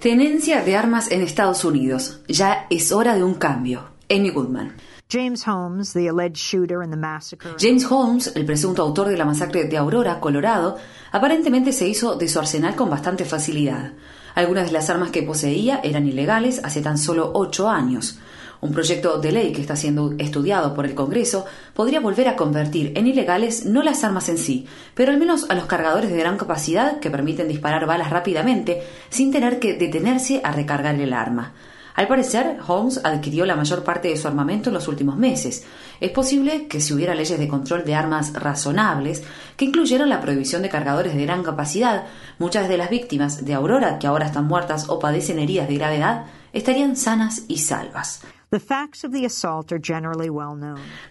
Tenencia de armas en Estados Unidos. Ya es hora de un cambio. Amy Goodman. James Holmes, the alleged shooter in the massacre. James Holmes, el presunto autor de la masacre de Aurora, Colorado, aparentemente se hizo de su arsenal con bastante facilidad. Algunas de las armas que poseía eran ilegales hace tan solo ocho años. Un proyecto de ley que está siendo estudiado por el Congreso podría volver a convertir en ilegales no las armas en sí, pero al menos a los cargadores de gran capacidad que permiten disparar balas rápidamente sin tener que detenerse a recargar el arma. Al parecer, Holmes adquirió la mayor parte de su armamento en los últimos meses. Es posible que si hubiera leyes de control de armas razonables, que incluyeran la prohibición de cargadores de gran capacidad, muchas de las víctimas de Aurora, que ahora están muertas o padecen heridas de gravedad, estarían sanas y salvas.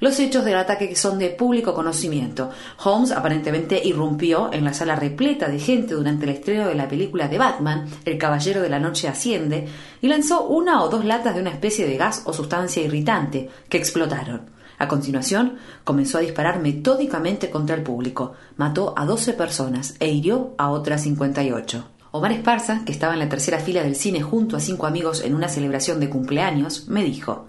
Los hechos del ataque son de público conocimiento. Holmes aparentemente irrumpió en la sala repleta de gente durante el estreno de la película de Batman, El Caballero de la Noche Asciende, y lanzó una o dos latas de una especie de gas o sustancia irritante que explotaron. A continuación, comenzó a disparar metódicamente contra el público, mató a 12 personas e hirió a otras 58. Omar Esparza, que estaba en la tercera fila del cine junto a cinco amigos en una celebración de cumpleaños, me dijo,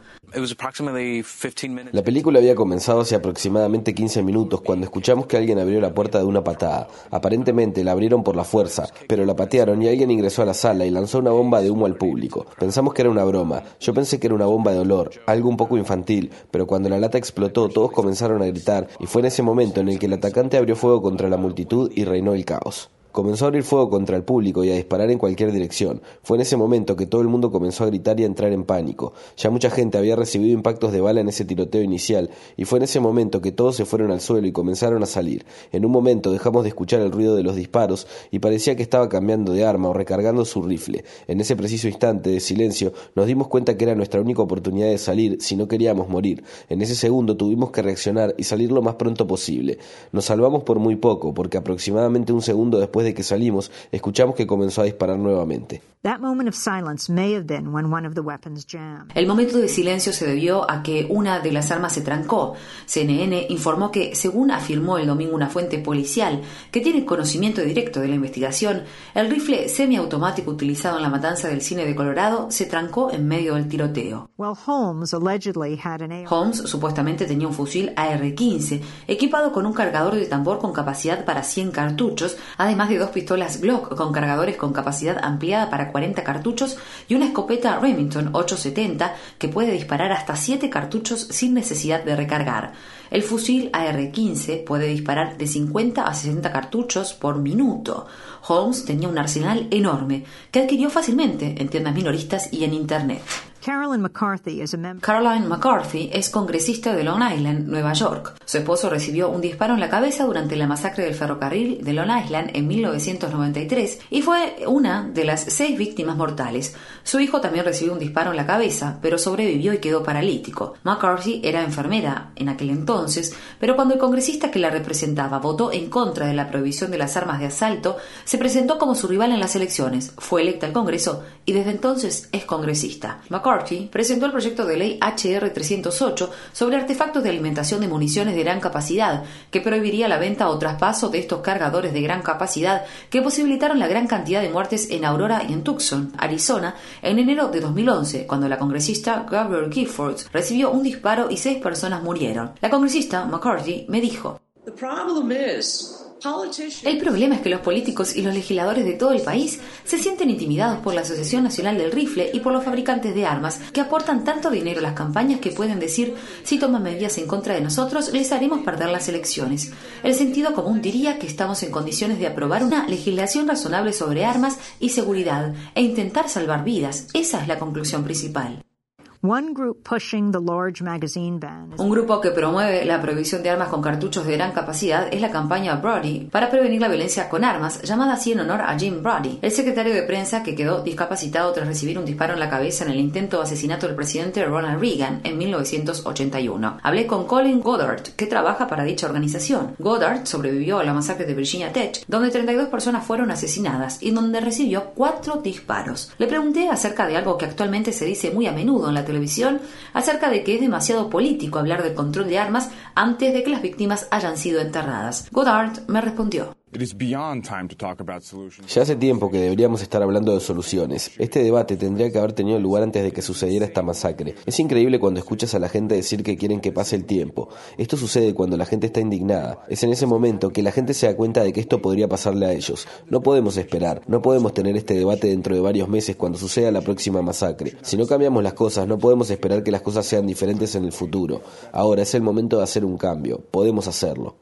la película había comenzado hace aproximadamente 15 minutos cuando escuchamos que alguien abrió la puerta de una patada. Aparentemente la abrieron por la fuerza, pero la patearon y alguien ingresó a la sala y lanzó una bomba de humo al público. Pensamos que era una broma. Yo pensé que era una bomba de olor, algo un poco infantil, pero cuando la lata explotó todos comenzaron a gritar y fue en ese momento en el que el atacante abrió fuego contra la multitud y reinó el caos. Comenzó a abrir fuego contra el público y a disparar en cualquier dirección. Fue en ese momento que todo el mundo comenzó a gritar y a entrar en pánico. Ya mucha gente había recibido impactos de bala en ese tiroteo inicial, y fue en ese momento que todos se fueron al suelo y comenzaron a salir. En un momento dejamos de escuchar el ruido de los disparos y parecía que estaba cambiando de arma o recargando su rifle. En ese preciso instante de silencio nos dimos cuenta que era nuestra única oportunidad de salir si no queríamos morir. En ese segundo tuvimos que reaccionar y salir lo más pronto posible. Nos salvamos por muy poco, porque aproximadamente un segundo después de que salimos, escuchamos que comenzó a disparar nuevamente. El momento de silencio se debió a que una de las armas se trancó. CNN informó que, según afirmó el domingo una fuente policial que tiene conocimiento directo de la investigación, el rifle semiautomático utilizado en la matanza del cine de Colorado se trancó en medio del tiroteo. Holmes supuestamente tenía un fusil AR-15 equipado con un cargador de tambor con capacidad para 100 cartuchos, además de dos pistolas Glock con cargadores con capacidad ampliada para 40 cartuchos y una escopeta Remington 870 que puede disparar hasta 7 cartuchos sin necesidad de recargar. El fusil AR-15 puede disparar de 50 a 60 cartuchos por minuto. Holmes tenía un arsenal enorme que adquirió fácilmente en tiendas minoristas y en Internet. Caroline McCarthy, es congresista de Long Island, Nueva York. Su esposo recibió un disparo en la cabeza durante la masacre del ferrocarril de Long Island en 1993 y fue una de las seis víctimas mortales. Su hijo también recibió un disparo en la cabeza, pero sobrevivió y quedó paralítico. McCarthy era enfermera en aquel entonces, pero cuando el congresista que la representaba votó en contra de la prohibición de las armas de asalto, se presentó como su rival en las elecciones, fue electa al Congreso y desde entonces es congresista presentó el proyecto de ley HR 308 sobre artefactos de alimentación de municiones de gran capacidad, que prohibiría la venta o traspaso de estos cargadores de gran capacidad que posibilitaron la gran cantidad de muertes en Aurora y en Tucson, Arizona, en enero de 2011, cuando la congresista Gabrielle Giffords recibió un disparo y seis personas murieron. La congresista McCarthy me dijo. El problema es que los políticos y los legisladores de todo el país se sienten intimidados por la Asociación Nacional del Rifle y por los fabricantes de armas que aportan tanto dinero a las campañas que pueden decir si toman medidas en contra de nosotros les haremos perder las elecciones. El sentido común diría que estamos en condiciones de aprobar una legislación razonable sobre armas y seguridad e intentar salvar vidas. Esa es la conclusión principal. Un grupo que promueve la prohibición de armas con cartuchos de gran capacidad es la campaña Brody para prevenir la violencia con armas, llamada así en honor a Jim Brody, el secretario de prensa que quedó discapacitado tras recibir un disparo en la cabeza en el intento de asesinato del presidente Ronald Reagan en 1981. Hablé con Colin Goddard, que trabaja para dicha organización. Goddard sobrevivió a la masacre de Virginia Tech, donde 32 personas fueron asesinadas y donde recibió cuatro disparos. Le pregunté acerca de algo que actualmente se dice muy a menudo en la televisión acerca de que es demasiado político hablar del control de armas antes de que las víctimas hayan sido enterradas. Goddard me respondió. Ya hace tiempo que deberíamos estar hablando de soluciones. Este debate tendría que haber tenido lugar antes de que sucediera esta masacre. Es increíble cuando escuchas a la gente decir que quieren que pase el tiempo. Esto sucede cuando la gente está indignada. Es en ese momento que la gente se da cuenta de que esto podría pasarle a ellos. No podemos esperar, no podemos tener este debate dentro de varios meses cuando suceda la próxima masacre. Si no cambiamos las cosas, no podemos esperar que las cosas sean diferentes en el futuro. Ahora es el momento de hacer un cambio. Podemos hacerlo.